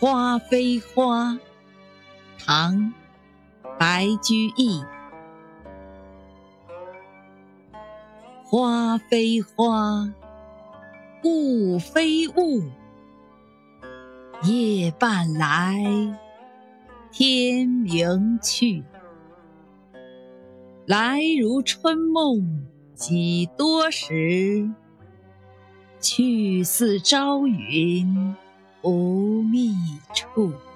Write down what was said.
花非花，唐·白居易。花非花，雾非雾，夜半来，天明去。来如春梦几多时，去似朝云无 Ooh.